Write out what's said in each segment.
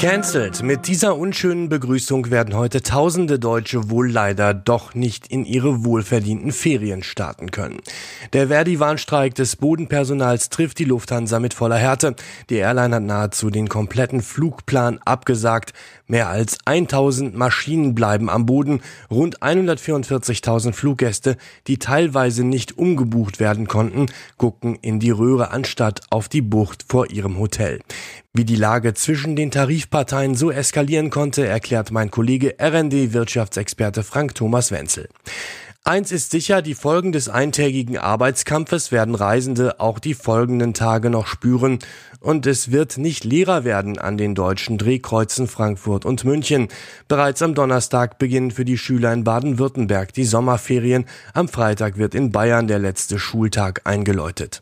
Cancelled. Mit dieser unschönen Begrüßung werden heute tausende Deutsche wohl leider doch nicht in ihre wohlverdienten Ferien starten können. Der Verdi-Warnstreik des Bodenpersonals trifft die Lufthansa mit voller Härte. Die Airline hat nahezu den kompletten Flugplan abgesagt. Mehr als 1000 Maschinen bleiben am Boden. Rund 144.000 Fluggäste, die teilweise nicht umgebucht werden konnten, gucken in die Röhre anstatt auf die Bucht vor ihrem Hotel. Wie die Lage zwischen den Tarifparteien so eskalieren konnte, erklärt mein Kollege RND-Wirtschaftsexperte Frank Thomas Wenzel. Eins ist sicher, die Folgen des eintägigen Arbeitskampfes werden Reisende auch die folgenden Tage noch spüren und es wird nicht leerer werden an den deutschen Drehkreuzen Frankfurt und München. Bereits am Donnerstag beginnen für die Schüler in Baden-Württemberg die Sommerferien. Am Freitag wird in Bayern der letzte Schultag eingeläutet.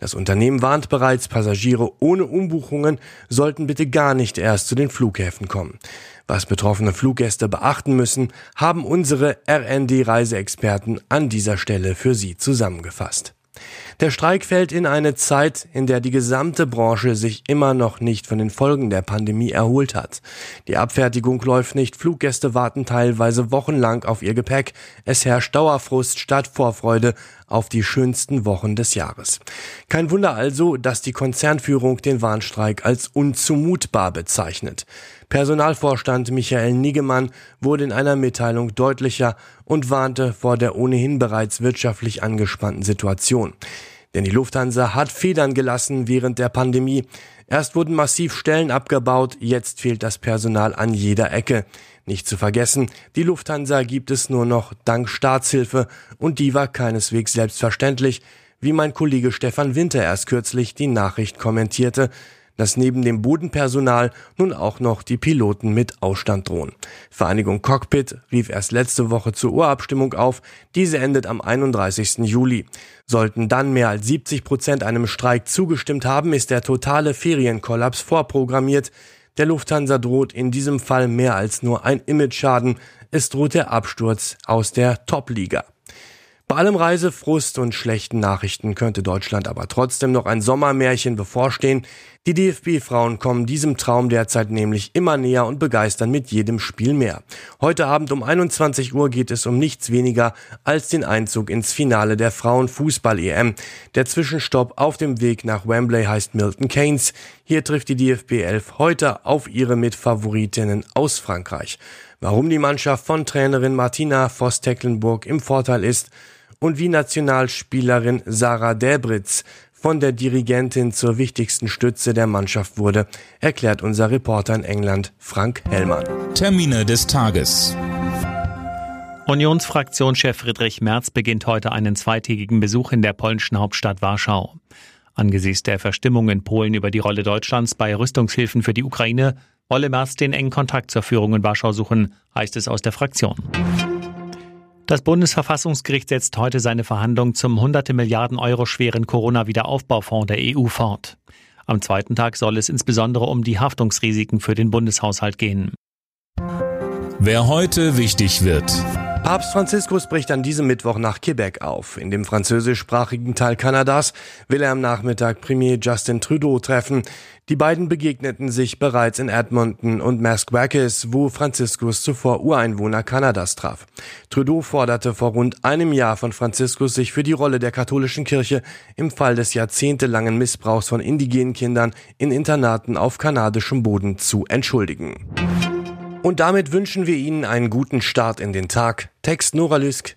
Das Unternehmen warnt bereits, Passagiere ohne Umbuchungen sollten bitte gar nicht erst zu den Flughäfen kommen. Was betroffene Fluggäste beachten müssen, haben unsere RND-Reiseexperten an dieser Stelle für Sie zusammengefasst. Der Streik fällt in eine Zeit, in der die gesamte Branche sich immer noch nicht von den Folgen der Pandemie erholt hat. Die Abfertigung läuft nicht, Fluggäste warten teilweise wochenlang auf ihr Gepäck. Es herrscht Dauerfrust statt Vorfreude auf die schönsten Wochen des Jahres. Kein Wunder also, dass die Konzernführung den Warnstreik als unzumutbar bezeichnet. Personalvorstand Michael Niggemann wurde in einer Mitteilung deutlicher und warnte vor der ohnehin bereits wirtschaftlich angespannten Situation. Denn die Lufthansa hat Federn gelassen während der Pandemie. Erst wurden massiv Stellen abgebaut, jetzt fehlt das Personal an jeder Ecke. Nicht zu vergessen, die Lufthansa gibt es nur noch dank Staatshilfe und die war keineswegs selbstverständlich, wie mein Kollege Stefan Winter erst kürzlich die Nachricht kommentierte, dass neben dem Bodenpersonal nun auch noch die Piloten mit Ausstand drohen. Vereinigung Cockpit rief erst letzte Woche zur Urabstimmung auf. Diese endet am 31. Juli. Sollten dann mehr als 70 Prozent einem Streik zugestimmt haben, ist der totale Ferienkollaps vorprogrammiert. Der Lufthansa droht in diesem Fall mehr als nur ein Imageschaden. Es droht der Absturz aus der Top-Liga. Bei allem Reisefrust und schlechten Nachrichten könnte Deutschland aber trotzdem noch ein Sommermärchen bevorstehen. Die DFB-Frauen kommen diesem Traum derzeit nämlich immer näher und begeistern mit jedem Spiel mehr. Heute Abend um 21 Uhr geht es um nichts weniger als den Einzug ins Finale der Frauenfußball-EM. Der Zwischenstopp auf dem Weg nach Wembley heißt Milton Keynes. Hier trifft die DFB 11 heute auf ihre Mitfavoritinnen aus Frankreich. Warum die Mannschaft von Trainerin Martina Voss-Tecklenburg im Vorteil ist, und wie Nationalspielerin Sarah Debritz von der Dirigentin zur wichtigsten Stütze der Mannschaft wurde, erklärt unser Reporter in England Frank Hellmann. Termine des Tages. Unionsfraktionschef Friedrich Merz beginnt heute einen zweitägigen Besuch in der polnischen Hauptstadt Warschau. Angesichts der Verstimmung in Polen über die Rolle Deutschlands bei Rüstungshilfen für die Ukraine wolle Merz den engen Kontakt zur Führung in Warschau suchen, heißt es aus der Fraktion. Das Bundesverfassungsgericht setzt heute seine Verhandlungen zum hunderte Milliarden Euro schweren Corona-Wiederaufbaufonds der EU fort. Am zweiten Tag soll es insbesondere um die Haftungsrisiken für den Bundeshaushalt gehen. Wer heute wichtig wird. Papst Franziskus bricht an diesem Mittwoch nach Quebec auf. In dem französischsprachigen Teil Kanadas will er am Nachmittag Premier Justin Trudeau treffen. Die beiden begegneten sich bereits in Edmonton und Masquakis, wo Franziskus zuvor Ureinwohner Kanadas traf. Trudeau forderte vor rund einem Jahr von Franziskus, sich für die Rolle der katholischen Kirche im Fall des jahrzehntelangen Missbrauchs von indigenen Kindern in Internaten auf kanadischem Boden zu entschuldigen. Und damit wünschen wir Ihnen einen guten Start in den Tag. Text Nora Lüsk,